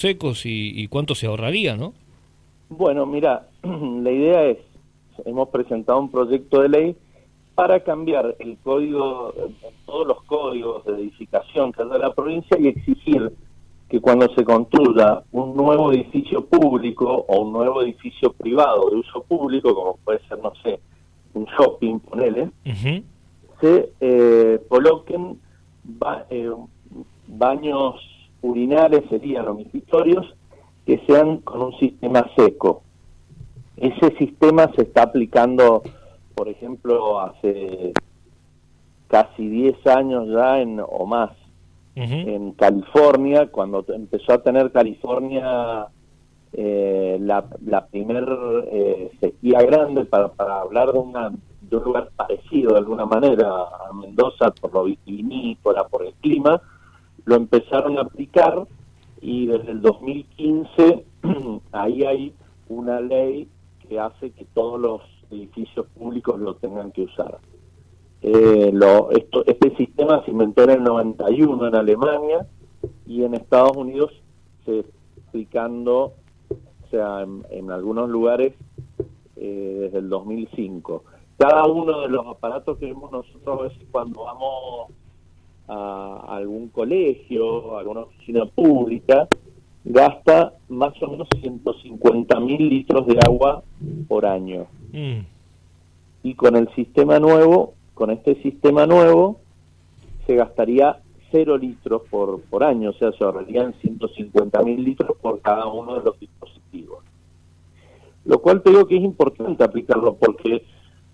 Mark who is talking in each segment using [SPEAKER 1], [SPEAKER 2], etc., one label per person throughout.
[SPEAKER 1] secos y, cuánto se ahorraría, ¿no?
[SPEAKER 2] Bueno, mira, la idea es, hemos presentado un proyecto de ley para cambiar el código, todos los códigos de edificación que hay de la provincia y exigir que cuando se construya un nuevo edificio público o un nuevo edificio privado de uso público, como puede ser, no sé, un shopping, ponele, se eh, coloquen eh, baños urinales, serían domiciliarios, que sean con un sistema seco. Ese sistema se está aplicando, por ejemplo, hace casi 10 años ya en, o más en California, cuando empezó a tener California eh, la, la primer eh, sequía grande, para, para hablar de, una, de un lugar parecido de alguna manera a Mendoza por lo vitivinícola, por el clima, lo empezaron a aplicar y desde el 2015 ahí hay una ley que hace que todos los edificios públicos lo tengan que usar. Eh, lo, esto, este sistema se inventó en el 91 en Alemania y en Estados Unidos se aplicando, o sea, en, algunos lugares eh, desde el 2005. Cada uno de los aparatos que vemos nosotros a veces cuando vamos a algún colegio, a alguna oficina pública, gasta más o menos 150 mil litros de agua por año. Mm. Y con el sistema nuevo con este sistema nuevo se gastaría cero litros por, por año, o sea, se ahorrarían 150 mil litros por cada uno de los dispositivos. Lo cual te digo que es importante aplicarlo porque,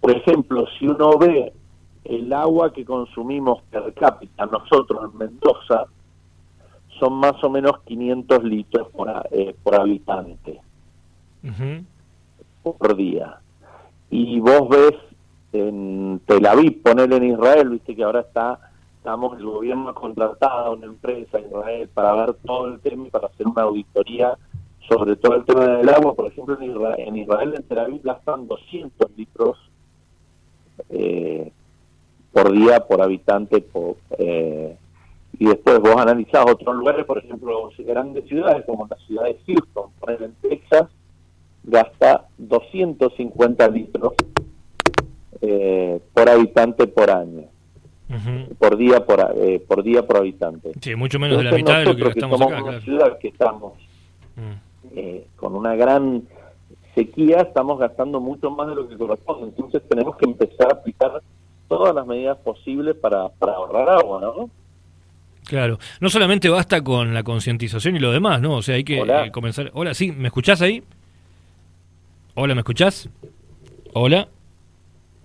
[SPEAKER 2] por ejemplo, si uno ve el agua que consumimos per cápita nosotros en Mendoza, son más o menos 500 litros por, eh, por habitante. Por día. Y vos ves en Tel Aviv, ponerle en Israel, viste que ahora está, estamos, el gobierno ha contratado a una empresa en Israel para ver todo el tema y para hacer una auditoría sobre todo el tema del agua, por ejemplo en Israel, en, Israel, en Tel Aviv gastan 200 litros eh, por día por habitante por, eh, y después vos analizás otros lugares, por ejemplo grandes ciudades como la ciudad de Houston, por ejemplo en Texas, gasta 250 litros eh, por habitante por año. por día por, eh, por día por habitante.
[SPEAKER 1] Sí, mucho menos de la mitad de lo que gastamos
[SPEAKER 2] acá, una ciudad que estamos mm. eh, con una gran sequía, estamos gastando mucho más de lo que corresponde. Entonces tenemos que empezar a aplicar todas las medidas posibles para, para ahorrar agua, ¿no?
[SPEAKER 1] Claro, no solamente basta con la concientización y lo demás, ¿no? O sea, hay que eh, comenzar. Hola, sí, ¿me escuchás ahí? Hola, ¿me escuchás? Hola.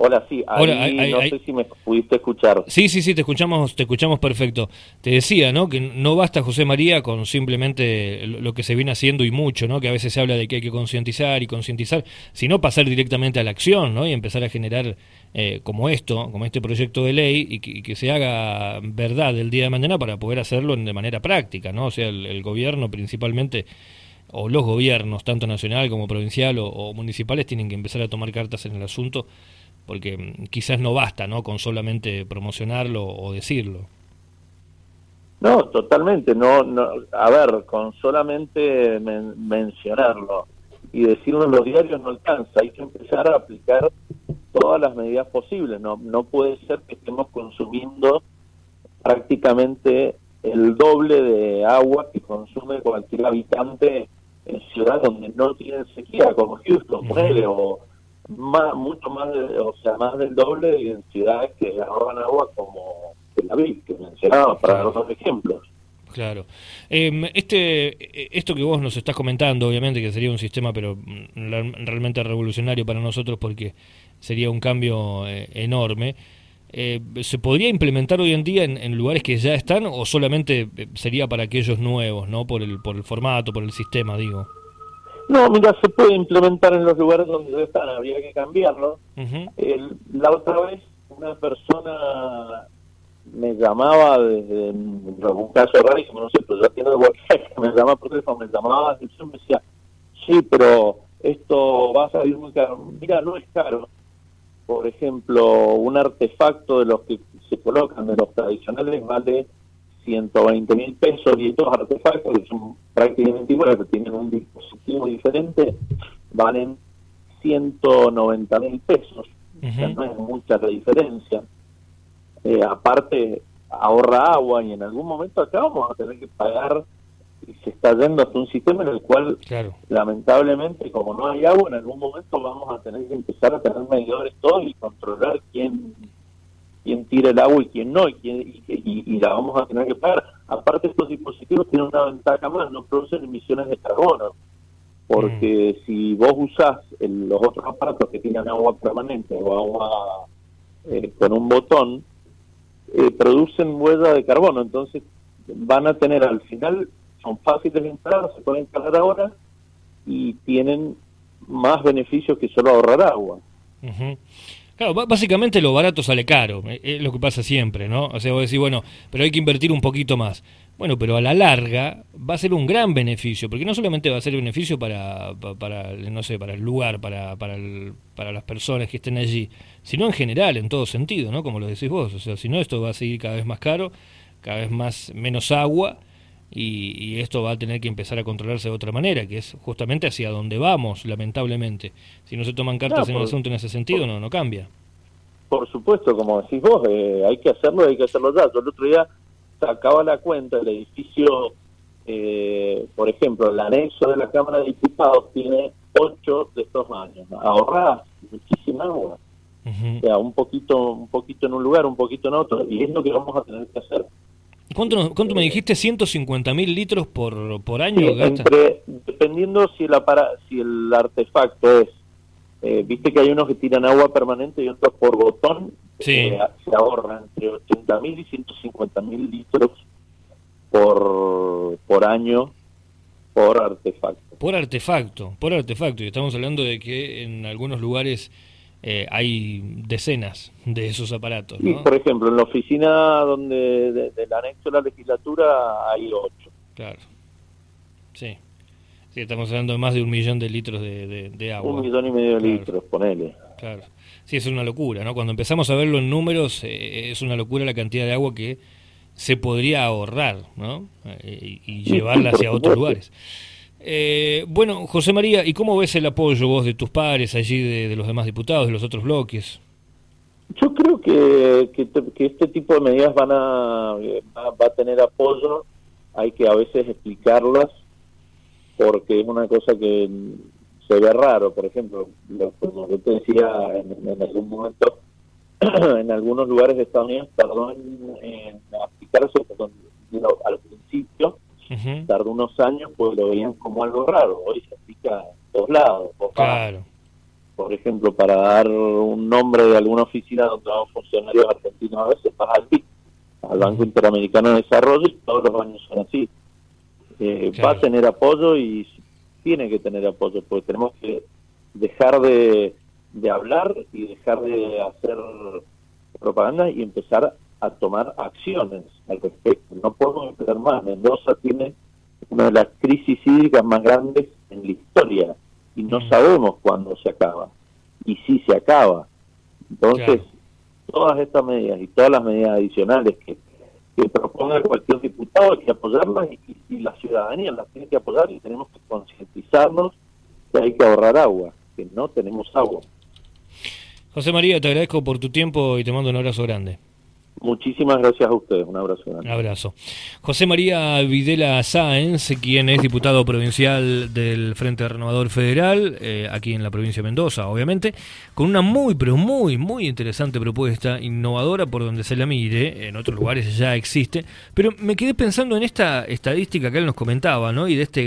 [SPEAKER 2] Hola, sí, ahí, no sé si me pudiste escuchar.
[SPEAKER 1] Sí, sí, sí, te escuchamos, te escuchamos perfecto. Te decía, ¿no? Que no basta José María con simplemente lo que se viene haciendo y mucho, ¿no? Que a veces se habla de que hay que concientizar y concientizar, sino pasar directamente a la acción, ¿no? Y empezar a generar eh, como esto, como este proyecto de ley y que, se haga verdad el día de mañana para poder hacerlo de manera práctica, ¿no? O sea, el, gobierno principalmente o los gobiernos, tanto nacional como provincial o municipales, tienen que empezar a tomar cartas en el asunto porque mm, quizás no basta, ¿no? Con solamente promocionarlo o decirlo.
[SPEAKER 2] No, totalmente, no, no a ver, con solamente mencionarlo y decirlo en los diarios no alcanza, hay que empezar a aplicar todas las medidas posibles, no, no puede ser que estemos consumiendo prácticamente el doble de agua que consume cualquier habitante en ciudades donde no tienen sequía, como Houston, o más, mucho más, o sea, más del doble de ciudades que ahorran agua como Tel Aviv, que mencionaba, para dar otros ejemplos.
[SPEAKER 1] Claro. Em, este, esto que vos nos estás comentando, obviamente que sería un sistema, pero mm, realmente revolucionario para nosotros porque sería un cambio eh, enorme. Eh, ¿Se podría implementar hoy en día en, lugares que ya están o solamente eh, sería para aquellos nuevos, no por el, por el formato, por el sistema, digo?
[SPEAKER 2] No, mira, se puede implementar en los lugares donde están, habría que cambiarlo. la otra vez una persona me llamaba desde un caso rarísimo, no sé, pero yo tiene WhatsApp, me llamaba por teléfono, me llamaba y me decía, sí, pero esto va a salir muy caro. Mira, no es caro. Por ejemplo, un artefacto de los que se colocan, de los tradicionales, vale 120 mil pesos y estos artefactos que son prácticamente iguales, que tienen un dispositivo diferente, valen 190 mil pesos. o sea, no es mucha la diferencia. Eh, aparte, ahorra agua y en algún momento acá vamos a tener que pagar y se está yendo hasta un sistema en el cual lamentablemente como no hay agua en algún momento vamos a tener que empezar a tener medidores todos y controlar quién quién tira el agua y quién no y, quién, y, la vamos a tener que pagar aparte estos dispositivos tienen una ventaja más no producen emisiones de carbono porque mm. si vos usás los otros aparatos que tienen agua permanente o agua eh, con un botón eh, producen huella de carbono entonces van a tener al final son fáciles de instalar, se pueden instalar ahora y tienen más beneficios que solo ahorrar agua.
[SPEAKER 1] Claro, básicamente lo barato sale caro, eh, es lo que pasa siempre, ¿no? O sea, vos decís, bueno, pero hay que invertir un poquito más. Bueno, pero a la larga va a ser un gran beneficio, porque no solamente va a ser beneficio para, para, no sé, para el lugar, para, para, para las personas que estén allí, sino en general, en todo sentido, ¿no? Como lo decís vos, o sea, si no esto va a seguir cada vez más caro, cada vez más menos agua, y, esto va a tener que empezar a controlarse de otra manera, que es justamente hacia donde vamos, lamentablemente. Si no se toman cartas en el asunto en ese sentido, no, no cambia.
[SPEAKER 2] Por supuesto, como decís vos, eh, hay que hacerlo, hay que hacerlo ya. Yo el otro día sacaba la cuenta, el edificio, eh, por ejemplo, el anexo de la Cámara de Diputados tiene ocho de estos años. Ahorrás muchísima agua. O sea, un poquito, un poquito en un lugar, un poquito en otro, y es lo que vamos a tener que hacer.
[SPEAKER 1] ¿Cuánto, cuánto me dijiste? ¿150 mil litros por, por año?
[SPEAKER 2] dependiendo si el, si el artefacto es, eh, viste que hay unos que tiran agua permanente y otros por botón, eh, se ahorran entre 80 mil y 150 mil litros por, por año por artefacto.
[SPEAKER 1] Por artefacto, por artefacto. Y estamos hablando de que en algunos lugares eh, hay decenas de esos aparatos. ¿no?
[SPEAKER 2] por ejemplo, en la oficina donde del anexo de la legislatura hay ocho.
[SPEAKER 1] Claro. Sí. Sí, estamos hablando de más de un millón de litros de, agua.
[SPEAKER 2] Un millón y medio de litros, ponele.
[SPEAKER 1] Claro. Sí, es una locura, ¿no? Cuando empezamos a verlo en números, eh, es una locura la cantidad de agua que se podría ahorrar, ¿no? Eh, y, llevarla hacia otros lugares. Eh, bueno, José María, ¿y cómo ves el apoyo vos de tus pares allí, de, los demás diputados, de los otros bloques?
[SPEAKER 2] Yo creo que, que, este tipo de medidas van a, va, a tener apoyo, hay que a veces explicarlas, porque es una cosa que se ve raro, por ejemplo, como yo te decía en, algún momento, en algunos lugares de Estados Unidos tardó en, en aplicarse al principio, tardó unos años, pues lo veían como algo raro. Hoy se aplica en todos lados.
[SPEAKER 1] claro.
[SPEAKER 2] por ejemplo, para dar un nombre de alguna oficina donde van funcionarios argentinos a veces, vas al BIC, al Banco Interamericano de Desarrollo, y todos los años son así. Eh, va a tener apoyo y tiene que tener apoyo, porque tenemos que dejar de, de hablar y dejar de hacer propaganda y empezar a tomar acciones al respecto. No podemos esperar más. Mendoza tiene una de las crisis hídricas más grandes en la historia y no mm. sabemos cuándo se acaba. Y si se acaba. Entonces, todas estas medidas y todas las medidas adicionales que, que proponga cualquier diputado hay que apoyarlas y, y, la ciudadanía las tiene que apoyar y tenemos que concientizarnos que hay que ahorrar agua, que no tenemos agua.
[SPEAKER 1] José María, te agradezco por tu tiempo y te mando un abrazo grande.
[SPEAKER 2] Muchísimas gracias a ustedes. Un abrazo. Un
[SPEAKER 1] abrazo. José María Videla Sáenz, quien es diputado provincial del Frente Renovador Federal, eh, aquí en la provincia de Mendoza, obviamente, con una muy, pero muy, muy interesante propuesta, innovadora por donde se la mire, en otros lugares ya existe, pero me quedé pensando en esta estadística que él nos comentaba, ¿no? Y de este